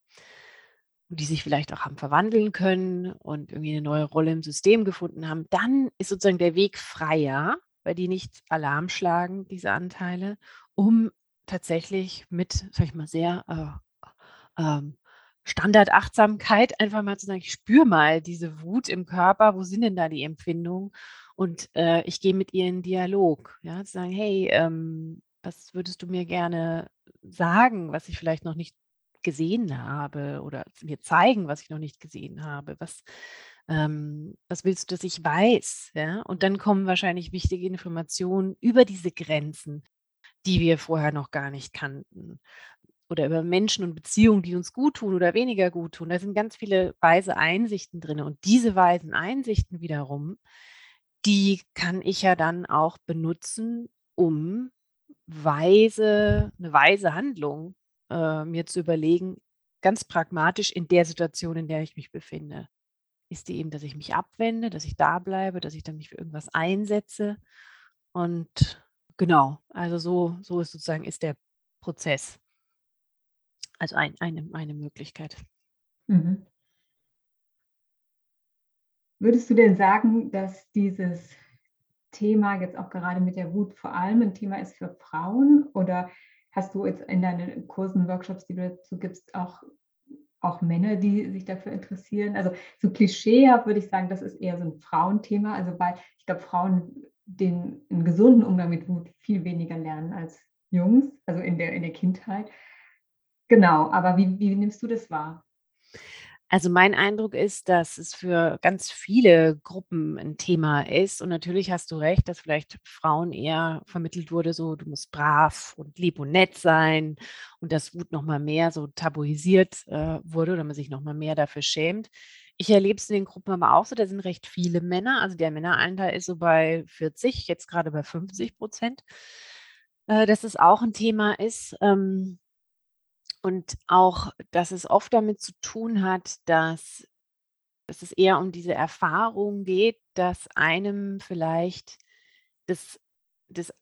und die sich vielleicht auch haben verwandeln können und irgendwie eine neue Rolle im System gefunden haben, dann ist sozusagen der Weg freier, weil die nicht Alarm schlagen, diese Anteile, um tatsächlich mit, sag ich mal, sehr äh, ähm, Standardachtsamkeit einfach mal zu sagen, ich spüre mal diese Wut im Körper, wo sind denn da die Empfindungen? Und äh, ich gehe mit ihr in Dialog, ja, zu sagen, hey, ähm, was würdest du mir gerne sagen, was ich vielleicht noch nicht gesehen habe oder mir zeigen, was ich noch nicht gesehen habe? Was, ähm, was willst du, dass ich weiß? Ja? Und dann kommen wahrscheinlich wichtige Informationen über diese Grenzen, die wir vorher noch gar nicht kannten. Oder über Menschen und Beziehungen, die uns gut tun oder weniger gut tun. Da sind ganz viele weise Einsichten drin. Und diese weisen Einsichten wiederum, die kann ich ja dann auch benutzen, um weise, eine weise Handlung äh, mir zu überlegen, ganz pragmatisch in der Situation, in der ich mich befinde. Ist die eben, dass ich mich abwende, dass ich da bleibe, dass ich dann mich für irgendwas einsetze. Und genau, also so, so ist sozusagen ist der Prozess. Also ein, eine, eine Möglichkeit. Mhm. Würdest du denn sagen, dass dieses Thema jetzt auch gerade mit der Wut vor allem ein Thema ist für Frauen? Oder hast du jetzt in deinen Kursen, Workshops, die du dazu gibst, auch, auch Männer, die sich dafür interessieren? Also so klischeehaft würde ich sagen, das ist eher so ein Frauenthema. Also weil ich glaube, Frauen den einen gesunden Umgang mit Wut viel weniger lernen als Jungs, also in der, in der Kindheit. Genau, aber wie, wie nimmst du das wahr? Also mein Eindruck ist, dass es für ganz viele Gruppen ein Thema ist. Und natürlich hast du recht, dass vielleicht Frauen eher vermittelt wurde, so du musst brav und lieb und nett sein und dass Wut nochmal mehr so tabuisiert äh, wurde oder man sich nochmal mehr dafür schämt. Ich erlebe es in den Gruppen aber auch so, da sind recht viele Männer. Also der Männeranteil ist so bei 40, jetzt gerade bei 50 Prozent. Äh, dass es auch ein Thema ist. Ähm, und auch, dass es oft damit zu tun hat, dass, dass es eher um diese Erfahrung geht, dass einem vielleicht das, das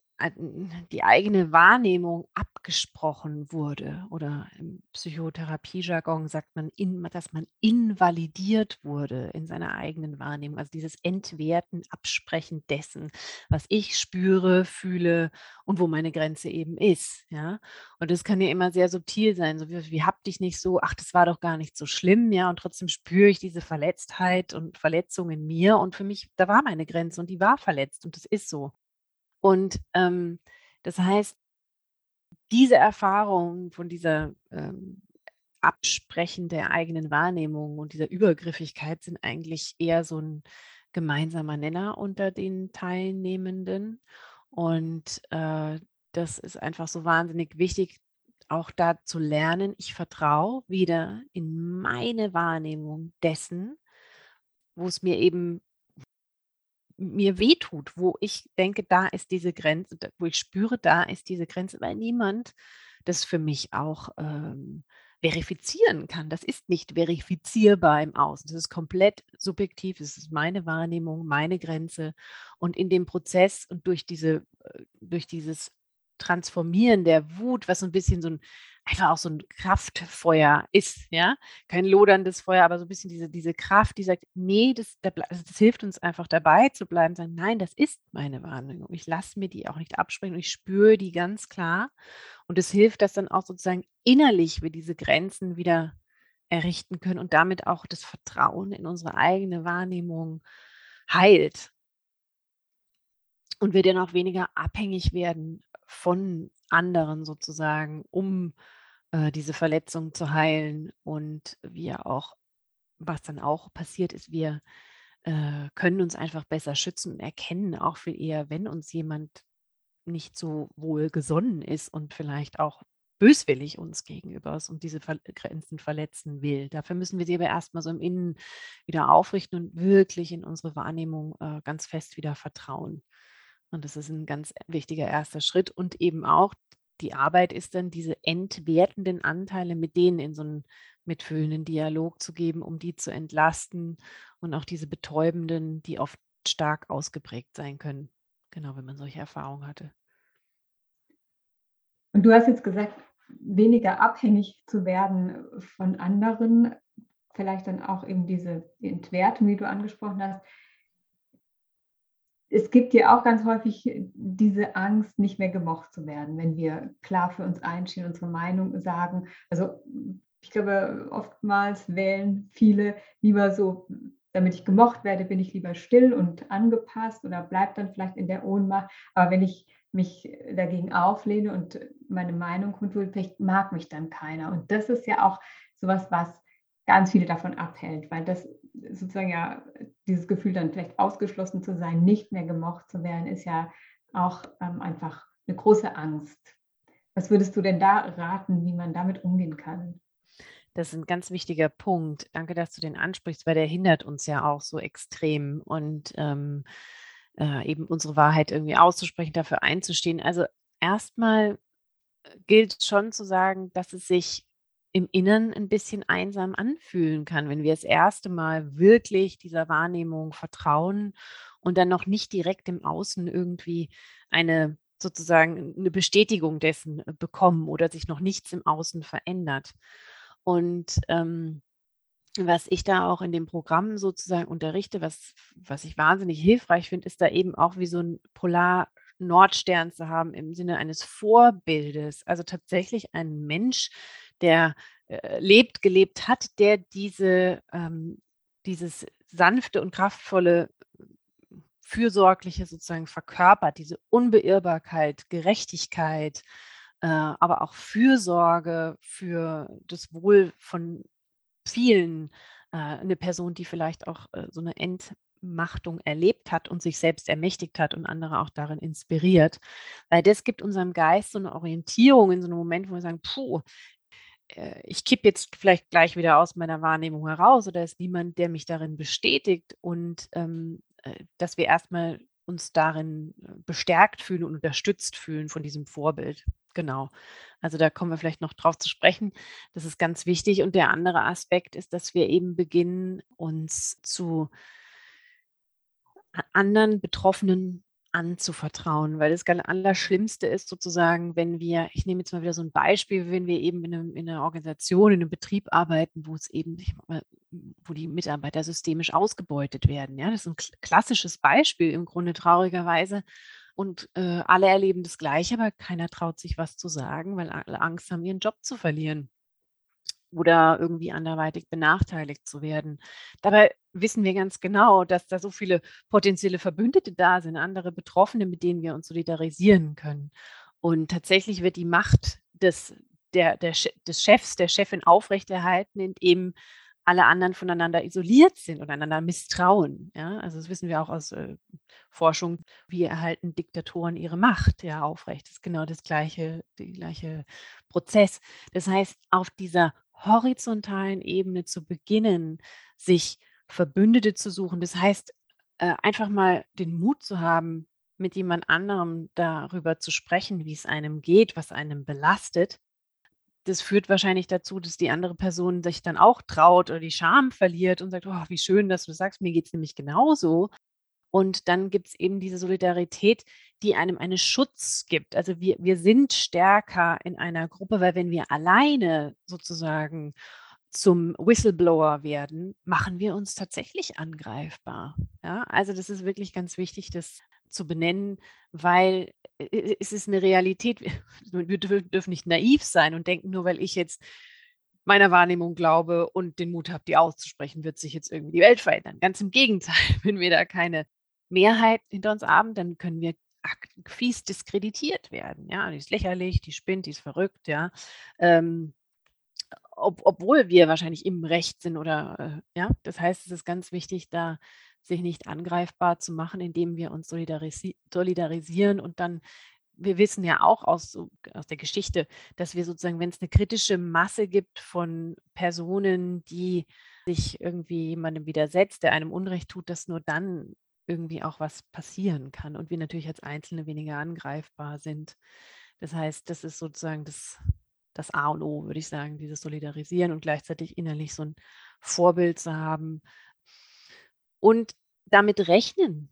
die eigene Wahrnehmung abgesprochen wurde oder im Psychotherapiejargon sagt man, in, dass man invalidiert wurde in seiner eigenen Wahrnehmung. Also dieses Entwerten, Absprechen dessen, was ich spüre, fühle und wo meine Grenze eben ist. Ja? Und das kann ja immer sehr subtil sein, so wie, wie hab dich nicht so, ach, das war doch gar nicht so schlimm, ja, und trotzdem spüre ich diese Verletztheit und Verletzung in mir und für mich, da war meine Grenze und die war verletzt und das ist so. Und ähm, das heißt, diese Erfahrung von dieser ähm, Absprechen der eigenen Wahrnehmung und dieser Übergriffigkeit sind eigentlich eher so ein gemeinsamer Nenner unter den Teilnehmenden. Und äh, das ist einfach so wahnsinnig wichtig, auch da zu lernen, ich vertraue wieder in meine Wahrnehmung dessen, wo es mir eben mir wehtut, wo ich denke, da ist diese Grenze, wo ich spüre, da ist diese Grenze, weil niemand das für mich auch ähm, verifizieren kann. Das ist nicht verifizierbar im Außen. Das ist komplett subjektiv. Es ist meine Wahrnehmung, meine Grenze. Und in dem Prozess und durch diese, äh, durch dieses Transformieren der Wut, was so ein bisschen so ein einfach auch so ein Kraftfeuer ist, ja. Kein loderndes Feuer, aber so ein bisschen diese, diese Kraft, die sagt, nee, das, also das hilft uns einfach dabei zu bleiben, sagen, nein, das ist meine Wahrnehmung. Ich lasse mir die auch nicht abspringen und ich spüre die ganz klar. Und es hilft, dass dann auch sozusagen innerlich wir diese Grenzen wieder errichten können und damit auch das Vertrauen in unsere eigene Wahrnehmung heilt. Und wir dann auch weniger abhängig werden von anderen sozusagen, um äh, diese Verletzung zu heilen. Und wir auch, was dann auch passiert ist, wir äh, können uns einfach besser schützen und erkennen auch viel eher, wenn uns jemand nicht so wohl gesonnen ist und vielleicht auch böswillig uns gegenüber ist und diese Ver Grenzen verletzen will. Dafür müssen wir sie aber erstmal so im Innen wieder aufrichten und wirklich in unsere Wahrnehmung äh, ganz fest wieder vertrauen. Und das ist ein ganz wichtiger erster Schritt. Und eben auch die Arbeit ist dann, diese entwertenden Anteile mit denen in so einen mitfühlenden Dialog zu geben, um die zu entlasten und auch diese betäubenden, die oft stark ausgeprägt sein können. Genau, wenn man solche Erfahrungen hatte. Und du hast jetzt gesagt, weniger abhängig zu werden von anderen, vielleicht dann auch eben diese Entwertung, die du angesprochen hast. Es gibt ja auch ganz häufig diese Angst, nicht mehr gemocht zu werden, wenn wir klar für uns einstehen, unsere Meinung sagen. Also ich glaube, oftmals wählen viele lieber so, damit ich gemocht werde, bin ich lieber still und angepasst oder bleibe dann vielleicht in der Ohnmacht. Aber wenn ich mich dagegen auflehne und meine Meinung kundtue, vielleicht mag mich dann keiner. Und das ist ja auch sowas, was ganz viele davon abhält, weil das sozusagen ja dieses Gefühl dann vielleicht ausgeschlossen zu sein, nicht mehr gemocht zu werden, ist ja auch ähm, einfach eine große Angst. Was würdest du denn da raten, wie man damit umgehen kann? Das ist ein ganz wichtiger Punkt. Danke, dass du den ansprichst, weil der hindert uns ja auch so extrem. Und ähm, äh, eben unsere Wahrheit irgendwie auszusprechen, dafür einzustehen. Also erstmal gilt schon zu sagen, dass es sich im Inneren ein bisschen einsam anfühlen kann, wenn wir das erste Mal wirklich dieser Wahrnehmung vertrauen und dann noch nicht direkt im Außen irgendwie eine sozusagen eine Bestätigung dessen äh, bekommen oder sich noch nichts im Außen verändert. Und ähm, was ich da auch in dem Programm sozusagen unterrichte, was, was ich wahnsinnig hilfreich finde, ist da eben auch wie so ein Polar-Nordstern zu haben im Sinne eines Vorbildes. Also tatsächlich ein Mensch, der äh, lebt, gelebt hat, der diese, ähm, dieses sanfte und kraftvolle, fürsorgliche sozusagen verkörpert, diese Unbeirrbarkeit, Gerechtigkeit, äh, aber auch Fürsorge für das Wohl von vielen äh, eine Person, die vielleicht auch äh, so eine Entmachtung erlebt hat und sich selbst ermächtigt hat und andere auch darin inspiriert. Weil das gibt unserem Geist so eine Orientierung in so einem Moment, wo wir sagen, puh, ich kippe jetzt vielleicht gleich wieder aus meiner Wahrnehmung heraus oder ist niemand, der mich darin bestätigt und ähm, äh, dass wir erstmal uns darin äh, bestärkt fühlen und unterstützt fühlen von diesem Vorbild. Genau. Also da kommen wir vielleicht noch drauf zu sprechen. Das ist ganz wichtig. Und der andere Aspekt ist, dass wir eben beginnen, uns zu anderen Betroffenen anzuvertrauen, weil das Allerschlimmste ist sozusagen, wenn wir, ich nehme jetzt mal wieder so ein Beispiel, wenn wir eben in, einem, in einer Organisation, in einem Betrieb arbeiten, wo es eben, wo die Mitarbeiter systemisch ausgebeutet werden. Ja, das ist ein klassisches Beispiel im Grunde traurigerweise. Und äh, alle erleben das Gleiche, aber keiner traut sich was zu sagen, weil alle Angst haben, ihren Job zu verlieren oder irgendwie anderweitig benachteiligt zu werden. Dabei wissen wir ganz genau, dass da so viele potenzielle Verbündete da sind, andere Betroffene, mit denen wir uns solidarisieren können. Und tatsächlich wird die Macht des, der, der, des Chefs, der Chefin aufrechterhalten, indem alle anderen voneinander isoliert sind und einander misstrauen. Ja? Also das wissen wir auch aus äh, Forschung, wie erhalten Diktatoren ihre Macht ja aufrecht. Das ist genau das gleiche, der gleiche Prozess. Das heißt, auf dieser horizontalen Ebene zu beginnen, sich Verbündete zu suchen. Das heißt, äh, einfach mal den Mut zu haben, mit jemand anderem darüber zu sprechen, wie es einem geht, was einem belastet. Das führt wahrscheinlich dazu, dass die andere Person sich dann auch traut oder die Scham verliert und sagt, oh, wie schön, dass du sagst, mir geht es nämlich genauso. Und dann gibt es eben diese Solidarität, die einem einen Schutz gibt. Also wir, wir sind stärker in einer Gruppe, weil wenn wir alleine sozusagen zum Whistleblower werden, machen wir uns tatsächlich angreifbar. Ja, also das ist wirklich ganz wichtig, das zu benennen, weil es ist eine Realität. Wir (laughs) dürfen nicht naiv sein und denken, nur weil ich jetzt meiner Wahrnehmung glaube und den Mut habe, die auszusprechen, wird sich jetzt irgendwie die Welt verändern. Ganz im Gegenteil, (laughs) wenn wir da keine Mehrheit hinter uns haben, dann können wir fies diskreditiert werden. Ja, die ist lächerlich, die spinnt, die ist verrückt, ja. Ähm, ob, obwohl wir wahrscheinlich im Recht sind oder äh, ja, das heißt, es ist ganz wichtig, da sich nicht angreifbar zu machen, indem wir uns solidarisi solidarisieren und dann wir wissen ja auch aus, aus der Geschichte, dass wir sozusagen, wenn es eine kritische Masse gibt von Personen, die sich irgendwie jemandem widersetzt, der einem Unrecht tut, dass nur dann irgendwie auch was passieren kann und wir natürlich als Einzelne weniger angreifbar sind. Das heißt, das ist sozusagen das, das A und O, würde ich sagen, dieses Solidarisieren und gleichzeitig innerlich so ein Vorbild zu haben und damit rechnen,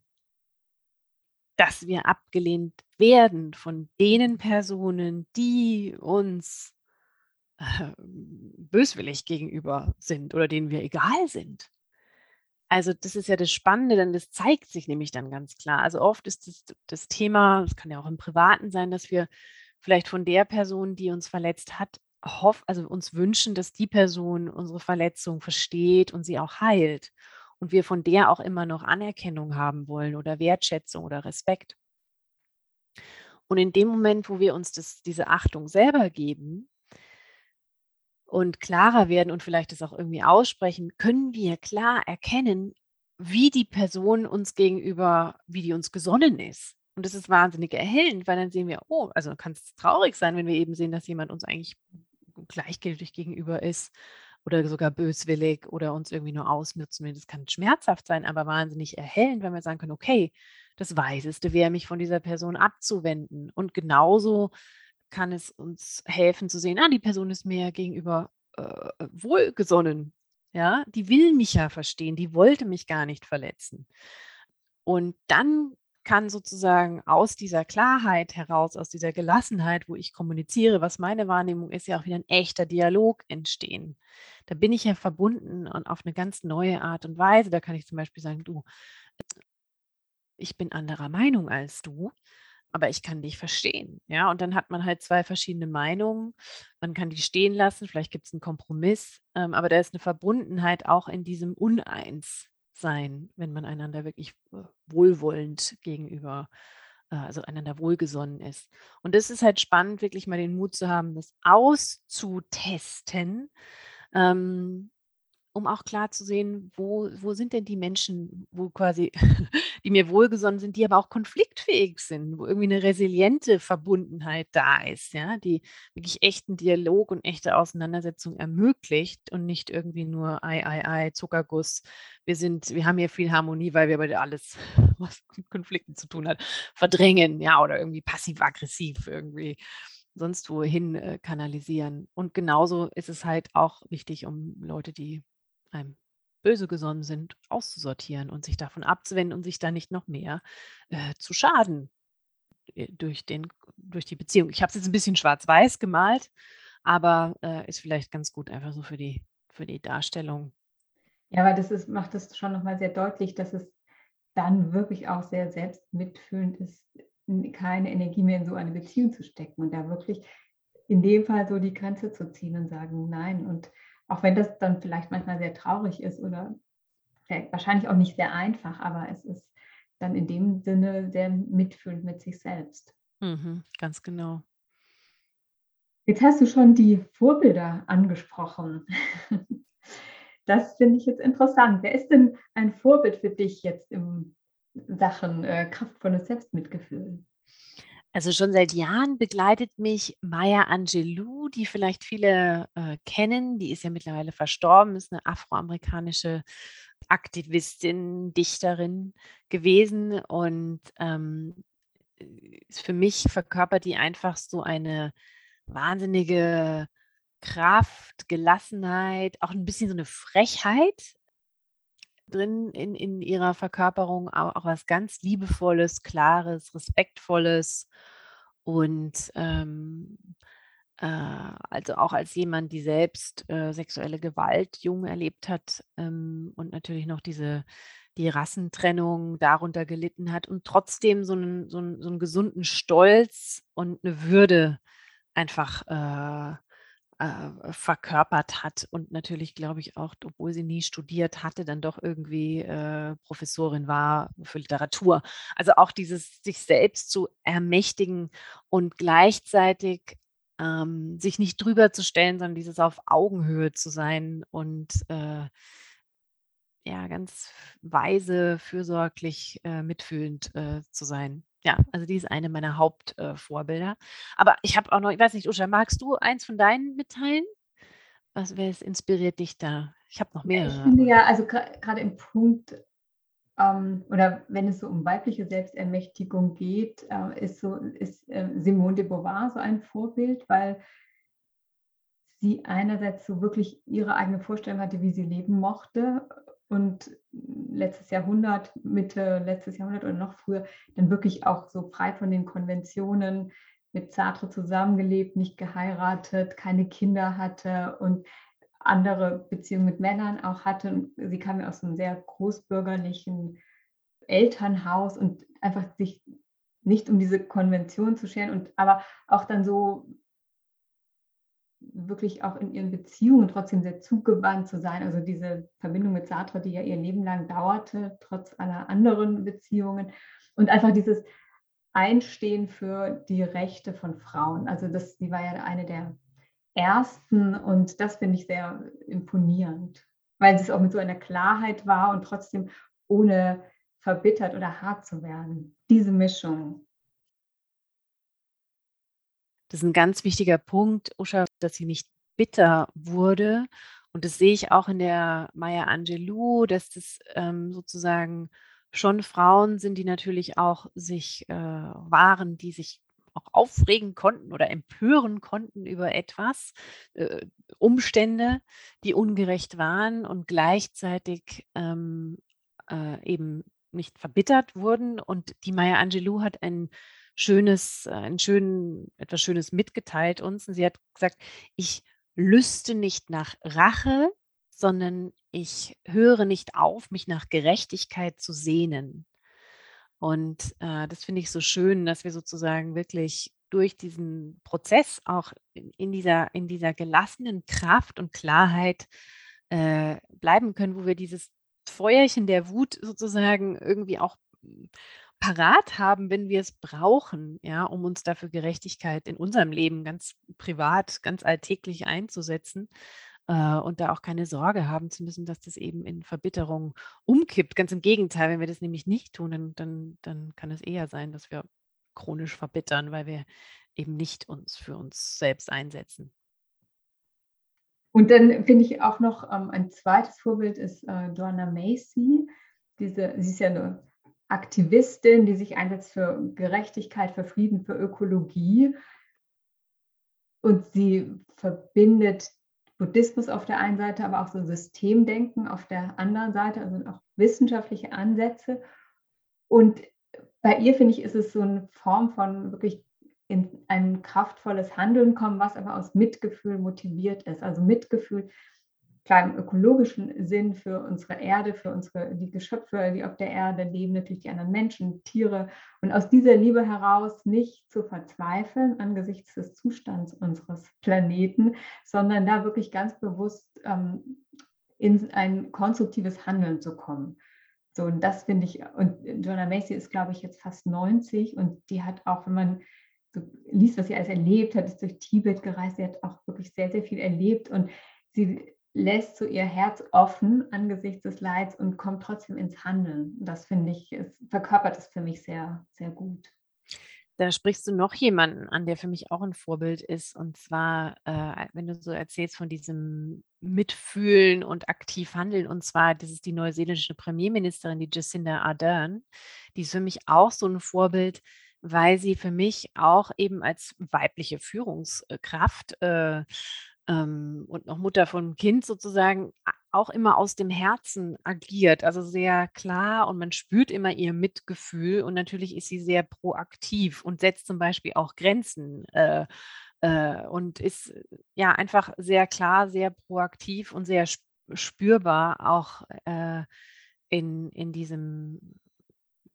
dass wir abgelehnt werden von den Personen, die uns äh, böswillig gegenüber sind oder denen wir egal sind. Also das ist ja das Spannende, denn das zeigt sich nämlich dann ganz klar. Also oft ist das, das Thema, es kann ja auch im Privaten sein, dass wir vielleicht von der Person, die uns verletzt hat, hoff, also uns wünschen, dass die Person unsere Verletzung versteht und sie auch heilt. Und wir von der auch immer noch Anerkennung haben wollen oder Wertschätzung oder Respekt. Und in dem Moment, wo wir uns das, diese Achtung selber geben, und klarer werden und vielleicht das auch irgendwie aussprechen, können wir klar erkennen, wie die Person uns gegenüber, wie die uns gesonnen ist. Und das ist wahnsinnig erhellend, weil dann sehen wir, oh, also kann es traurig sein, wenn wir eben sehen, dass jemand uns eigentlich gleichgültig gegenüber ist oder sogar böswillig oder uns irgendwie nur ausnutzen Das kann schmerzhaft sein, aber wahnsinnig erhellend, wenn wir sagen können, okay, das Weiseste wäre, mich von dieser Person abzuwenden. Und genauso kann es uns helfen zu sehen, ah, die Person ist mir gegenüber äh, wohlgesonnen. Ja, die will mich ja verstehen, die wollte mich gar nicht verletzen. Und dann kann sozusagen aus dieser Klarheit heraus, aus dieser Gelassenheit, wo ich kommuniziere, was meine Wahrnehmung ist, ja auch wieder ein echter Dialog entstehen. Da bin ich ja verbunden und auf eine ganz neue Art und Weise. Da kann ich zum Beispiel sagen, du, ich bin anderer Meinung als du aber ich kann dich verstehen. Ja, und dann hat man halt zwei verschiedene Meinungen. Man kann die stehen lassen, vielleicht gibt es einen Kompromiss, ähm, aber da ist eine Verbundenheit auch in diesem Uneins-Sein, wenn man einander wirklich äh, wohlwollend gegenüber, äh, also einander wohlgesonnen ist. Und das ist halt spannend, wirklich mal den Mut zu haben, das auszutesten. Ähm, um auch klar zu sehen, wo, wo sind denn die Menschen, wo quasi, (laughs) die mir wohlgesonnen sind, die aber auch konfliktfähig sind, wo irgendwie eine resiliente Verbundenheit da ist, ja, die wirklich echten Dialog und echte Auseinandersetzung ermöglicht und nicht irgendwie nur Ei, Ei, Ei, Zuckerguss. Wir sind, wir haben hier viel Harmonie, weil wir bei alles, (laughs) was mit Konflikten zu tun hat, verdrängen, ja, oder irgendwie passiv-aggressiv irgendwie sonst wohin äh, kanalisieren. Und genauso ist es halt auch wichtig, um Leute, die einem böse gesonnen sind, auszusortieren und sich davon abzuwenden und sich da nicht noch mehr äh, zu schaden äh, durch, den, durch die Beziehung. Ich habe es jetzt ein bisschen schwarz-weiß gemalt, aber äh, ist vielleicht ganz gut einfach so für die, für die Darstellung. Ja, weil das ist, macht es schon nochmal sehr deutlich, dass es dann wirklich auch sehr selbstmitfühlend ist, keine Energie mehr in so eine Beziehung zu stecken und da wirklich in dem Fall so die Grenze zu ziehen und sagen, nein. Und auch wenn das dann vielleicht manchmal sehr traurig ist oder wahrscheinlich auch nicht sehr einfach, aber es ist dann in dem Sinne sehr mitfühlend mit sich selbst. Mhm, ganz genau. Jetzt hast du schon die Vorbilder angesprochen. (laughs) Das finde ich jetzt interessant. Wer ist denn ein Vorbild für dich jetzt in Sachen äh, kraftvolles Selbstmitgefühl? Also schon seit Jahren begleitet mich Maya Angelou, die vielleicht viele äh, kennen. Die ist ja mittlerweile verstorben, ist eine afroamerikanische Aktivistin, Dichterin gewesen und ähm, für mich verkörpert die einfach so eine wahnsinnige Kraft, Gelassenheit, auch ein bisschen so eine Frechheit drin in, in ihrer Verkörperung, auch, auch was ganz Liebevolles, Klares, Respektvolles und ähm, äh, also auch als jemand, die selbst äh, sexuelle Gewalt jung erlebt hat ähm, und natürlich noch diese die Rassentrennung darunter gelitten hat und trotzdem so einen, so einen, so einen gesunden Stolz und eine Würde einfach äh, äh, verkörpert hat und natürlich, glaube ich, auch, obwohl sie nie studiert hatte, dann doch irgendwie äh, Professorin war für Literatur. Also auch dieses sich selbst zu ermächtigen und gleichzeitig ähm, sich nicht drüber zu stellen, sondern dieses auf Augenhöhe zu sein und äh, ja, ganz weise, fürsorglich, äh, mitfühlend äh, zu sein. Ja, also die ist eine meiner Hauptvorbilder. Äh, Aber ich habe auch noch, ich weiß nicht, Usha, magst du eins von deinen mitteilen? Was wer es inspiriert dich da? Ich habe noch mehrere. Ich finde ja, also gerade im Punkt ähm, oder wenn es so um weibliche Selbstermächtigung geht, äh, ist so ist äh, Simone de Beauvoir so ein Vorbild, weil sie einerseits so wirklich ihre eigene Vorstellung hatte, wie sie leben mochte und letztes Jahrhundert, Mitte letztes Jahrhundert oder noch früher, dann wirklich auch so frei von den Konventionen mit Sartre zusammengelebt, nicht geheiratet, keine Kinder hatte und andere Beziehungen mit Männern auch hatte. sie kam ja aus einem sehr großbürgerlichen Elternhaus und einfach sich nicht um diese Konvention zu scheren und aber auch dann so wirklich auch in ihren Beziehungen trotzdem sehr zugewandt zu sein. Also diese Verbindung mit Sartre, die ja ihr Leben lang dauerte, trotz aller anderen Beziehungen. Und einfach dieses Einstehen für die Rechte von Frauen. Also das, die war ja eine der ersten und das finde ich sehr imponierend, weil es auch mit so einer Klarheit war und trotzdem ohne verbittert oder hart zu werden. Diese Mischung. Das ist ein ganz wichtiger Punkt, Usha, dass sie nicht bitter wurde. Und das sehe ich auch in der Maya Angelou, dass das ähm, sozusagen schon Frauen sind, die natürlich auch sich äh, waren, die sich auch aufregen konnten oder empören konnten über etwas, äh, Umstände, die ungerecht waren und gleichzeitig ähm, äh, eben nicht verbittert wurden. Und die Maya Angelou hat ein Schönes, äh, ein schön, etwas Schönes mitgeteilt uns. Und sie hat gesagt, ich lüste nicht nach Rache, sondern ich höre nicht auf, mich nach Gerechtigkeit zu sehnen. Und äh, das finde ich so schön, dass wir sozusagen wirklich durch diesen Prozess auch in, in dieser, in dieser gelassenen Kraft und Klarheit äh, bleiben können, wo wir dieses Feuerchen der Wut sozusagen irgendwie auch parat haben, wenn wir es brauchen, ja, um uns dafür Gerechtigkeit in unserem Leben ganz privat, ganz alltäglich einzusetzen äh, und da auch keine Sorge haben zu müssen, dass das eben in Verbitterung umkippt. Ganz im Gegenteil, wenn wir das nämlich nicht tun, dann, dann, dann kann es eher sein, dass wir chronisch verbittern, weil wir eben nicht uns für uns selbst einsetzen. Und dann finde ich auch noch ähm, ein zweites Vorbild ist äh, Joanna Macy. Diese, sie ist ja eine Aktivistin, die sich einsetzt für Gerechtigkeit, für Frieden, für Ökologie. Und sie verbindet Buddhismus auf der einen Seite, aber auch so Systemdenken auf der anderen Seite, also auch wissenschaftliche Ansätze. Und bei ihr, finde ich, ist es so eine Form von wirklich in ein kraftvolles Handeln kommen, was aber aus Mitgefühl motiviert ist. Also Mitgefühl im ökologischen Sinn für unsere Erde, für unsere, die Geschöpfe, die auf der Erde leben, natürlich die anderen Menschen, Tiere. Und aus dieser Liebe heraus nicht zu verzweifeln angesichts des Zustands unseres Planeten, sondern da wirklich ganz bewusst ähm, in ein konstruktives Handeln zu kommen. So, und das finde ich, und Jonah Macy ist, glaube ich, jetzt fast 90 und die hat auch, wenn man so liest, was sie alles erlebt hat, ist durch Tibet gereist, sie hat auch wirklich sehr, sehr viel erlebt und sie lässt so ihr Herz offen angesichts des Leids und kommt trotzdem ins Handeln. Das finde ich, es verkörpert es für mich sehr, sehr gut. Da sprichst du noch jemanden an, der für mich auch ein Vorbild ist. Und zwar, äh, wenn du so erzählst von diesem Mitfühlen und aktiv handeln. Und zwar, das ist die neuseeländische Premierministerin, die Jacinda Ardern. Die ist für mich auch so ein Vorbild, weil sie für mich auch eben als weibliche Führungskraft äh, ähm, und noch Mutter von Kind sozusagen auch immer aus dem Herzen agiert, also sehr klar und man spürt immer ihr Mitgefühl und natürlich ist sie sehr proaktiv und setzt zum Beispiel auch Grenzen äh, äh, und ist ja einfach sehr klar, sehr proaktiv und sehr spürbar auch äh, in, in diesem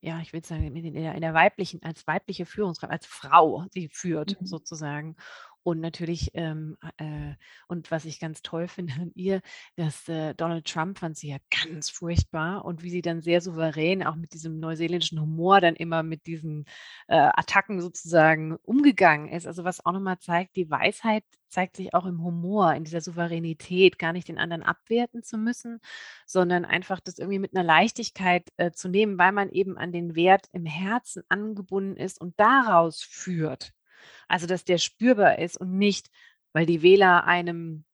ja, ich will sagen, in der, in der weiblichen, als weibliche Führungskraft, als Frau, die führt mhm. sozusagen. Und natürlich, ähm, äh, und was ich ganz toll finde an ihr, dass äh, Donald Trump fand sie ja ganz furchtbar und wie sie dann sehr souverän, auch mit diesem neuseeländischen Humor, dann immer mit diesen äh, Attacken sozusagen umgegangen ist. Also was auch nochmal zeigt, die Weisheit zeigt sich auch im Humor, in dieser Souveränität, gar nicht den anderen abwerten zu müssen, sondern einfach das irgendwie mit einer Leichtigkeit äh, zu nehmen, weil man eben an den Wert im Herzen angebunden ist und daraus führt. Also, dass der spürbar ist und nicht, weil die Wähler einem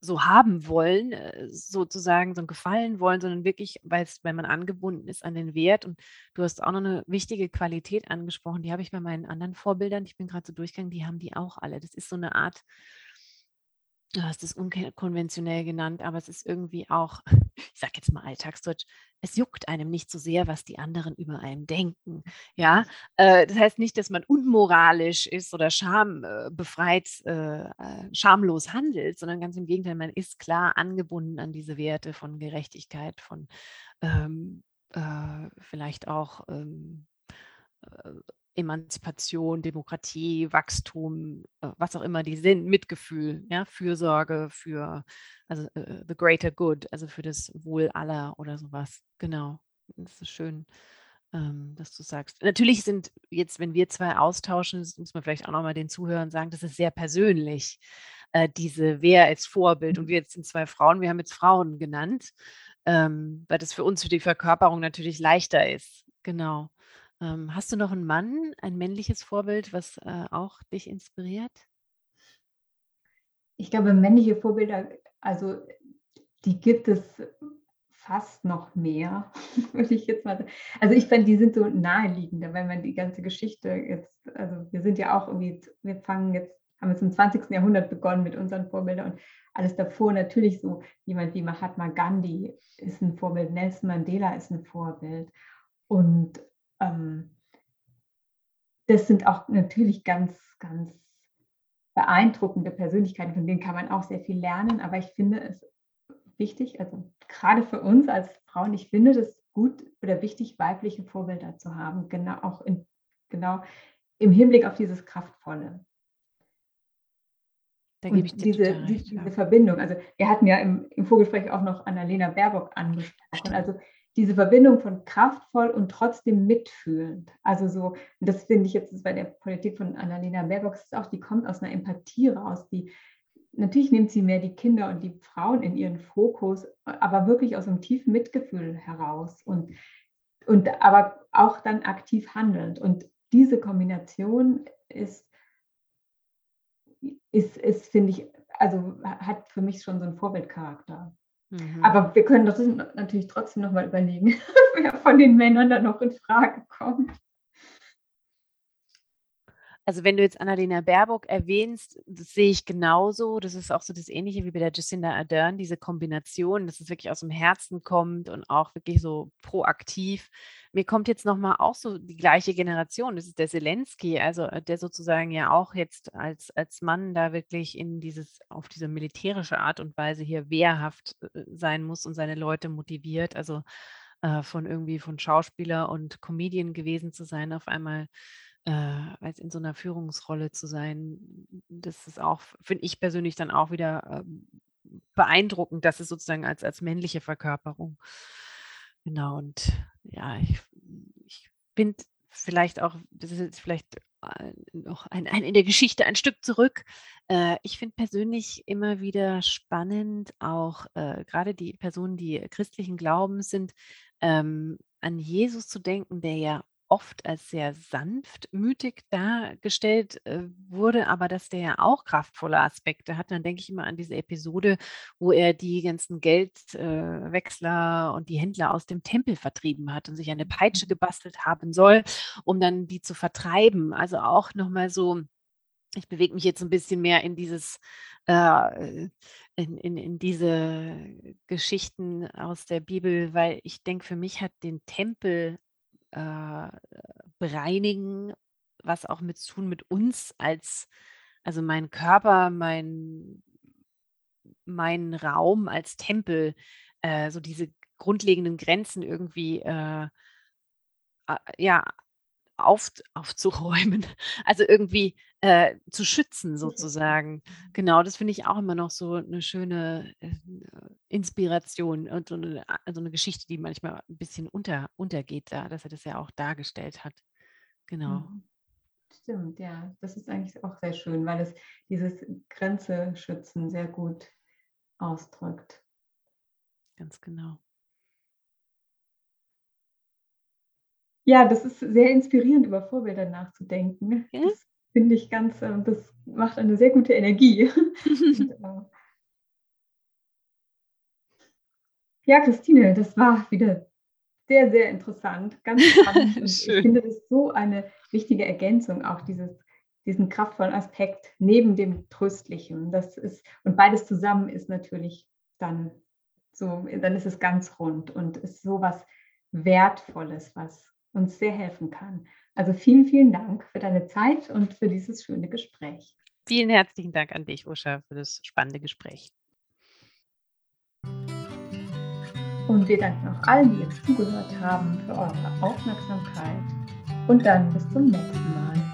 so haben wollen, äh, sozusagen so 'n Gefallen wollen, sondern wirklich, weil man angebunden ist an den Wert. Und du hast auch noch eine wichtige Qualität angesprochen, die habe ich bei meinen anderen Vorbildern ich bin gerade so durchgegangen, die haben die auch alle. Das ist so eine Art Du hast es unkonventionell genannt, aber es ist irgendwie auch, (laughs) ich sage jetzt mal Alltagsdeutsch, es juckt einem nicht so sehr, was die anderen über einem denken. Ja, äh, das heißt nicht, dass man unmoralisch ist oder schambefreit, äh, äh, schamlos handelt, sondern ganz im Gegenteil, man ist klar angebunden an diese Werte von Gerechtigkeit, von ähm, äh, vielleicht auch ähm, äh, Emanzipation, Demokratie, Wachstum, äh, was auch immer die sind, Mitgefühl, ja, Fürsorge für also uh, the greater good, also für das Wohl aller oder sowas. Genau. Das ist schön, ähm, dass du sagst. Natürlich sind jetzt, wenn wir zwei austauschen, muss man vielleicht auch nochmal den Zuhörern sagen, das ist sehr persönlich, äh, diese Wer als Vorbild. Und mhm. wir jetzt sind zwei Frauen, wir haben jetzt Frauen genannt, ähm, weil das für uns für die Verkörperung natürlich leichter ist. Genau. Ähm, hast du noch einen Mann, ein männliches Vorbild, was äh, auch dich inspiriert? Ich glaube, männliche Vorbilder, also die gibt es fast noch mehr, (laughs) würde ich jetzt mal sagen. Also ich finde, die sind so naheliegender, wenn man die ganze Geschichte jetzt, also wir sind ja auch irgendwie, wir fangen jetzt, haben jetzt im 20. Jahrhundert begonnen mit unseren Vorbildern und alles davor natürlich so, jemand wie Mahatma Gandhi ist ein Vorbild, Nelson Mandela ist ein Vorbild. Und ähm, das sind auch natürlich ganz, ganz beeindruckende Persönlichkeiten, von denen kann man auch sehr viel lernen. Aber ich finde es wichtig, also gerade für uns als Frauen, ich finde es gut oder wichtig, weibliche Vorbilder zu haben, genau auch in, genau im Hinblick auf dieses Kraftvolle. Da gebe ich dir diese, recht, diese, diese Verbindung. Also wir hatten ja im, im Vorgespräch auch noch Annalena Baerbock angesprochen. Also diese Verbindung von kraftvoll und trotzdem mitfühlend. Also so, das finde ich jetzt bei der Politik von Annalena Baerbock ist auch, die kommt aus einer Empathie raus. Die, natürlich nimmt sie mehr die Kinder und die Frauen in ihren Fokus, aber wirklich aus einem tiefen Mitgefühl heraus und, und aber auch dann aktiv handelnd. Und diese Kombination ist, ist, ist finde ich, also hat für mich schon so einen Vorbildcharakter. Mhm. Aber wir können das natürlich trotzdem nochmal überlegen, (laughs) wer von den Männern da noch in Frage kommt. Also wenn du jetzt Annalena Baerbock erwähnst, das sehe ich genauso. Das ist auch so das Ähnliche wie bei der Jacinda Ardern, diese Kombination, dass es wirklich aus dem Herzen kommt und auch wirklich so proaktiv. Mir kommt jetzt nochmal auch so die gleiche Generation, das ist der Zelensky, also äh, der sozusagen ja auch jetzt als, als Mann da wirklich in dieses, auf diese militärische Art und Weise hier wehrhaft äh, sein muss und seine Leute motiviert. Also äh, von irgendwie von Schauspieler und Comedian gewesen zu sein, auf einmal äh, als in so einer Führungsrolle zu sein, das ist auch, finde ich persönlich dann auch wieder ähm, beeindruckend, dass es sozusagen als, als männliche Verkörperung. Genau, und ja, ich, ich finde vielleicht auch, das ist jetzt vielleicht äh, noch ein, ein, in der Geschichte ein Stück zurück. Äh, ich finde persönlich immer wieder spannend, auch äh, gerade die Personen, die christlichen Glaubens sind, ähm, an Jesus zu denken, der ja oft als sehr sanftmütig dargestellt äh, wurde, aber dass der ja auch kraftvolle Aspekte hat. Dann denke ich immer an diese Episode, wo er die ganzen Geldwechsler äh, und die Händler aus dem Tempel vertrieben hat und sich eine Peitsche mhm. gebastelt haben soll, um dann die zu vertreiben. Also auch nochmal so, ich bewege mich jetzt ein bisschen mehr in dieses äh, in, in, in diese Geschichten aus der Bibel, weil ich denke, für mich hat den Tempel äh, bereinigen, was auch mit tun mit uns als, also mein Körper, mein, mein Raum als Tempel, äh, so diese grundlegenden Grenzen irgendwie äh, ja auf, aufzuräumen, (laughs) also irgendwie äh, zu schützen sozusagen. Genau, das finde ich auch immer noch so eine schöne äh, Inspiration und so eine, so eine Geschichte, die manchmal ein bisschen unter, untergeht da, dass er das ja auch dargestellt hat. Genau. Mhm. Stimmt, ja. Das ist eigentlich auch sehr schön, weil es dieses Grenze schützen sehr gut ausdrückt. Ganz genau. Ja, das ist sehr inspirierend, über Vorbilder nachzudenken. Ja? Das finde ich ganz, äh, das macht eine sehr gute Energie. (laughs) Und, äh, ja, Christine, das war wieder sehr, sehr interessant, ganz (laughs) spannend. Ich finde das so eine wichtige Ergänzung, auch dieses, diesen kraftvollen Aspekt neben dem Tröstlichen. Das ist, und beides zusammen ist natürlich dann so, dann ist es ganz rund und ist so was Wertvolles, was uns sehr helfen kann. Also vielen, vielen Dank für deine Zeit und für dieses schöne Gespräch. Vielen herzlichen Dank an dich, Usha, für das spannende Gespräch. Und wir danken auch allen, die jetzt zugehört haben, für eure Aufmerksamkeit. Und dann bis zum nächsten Mal.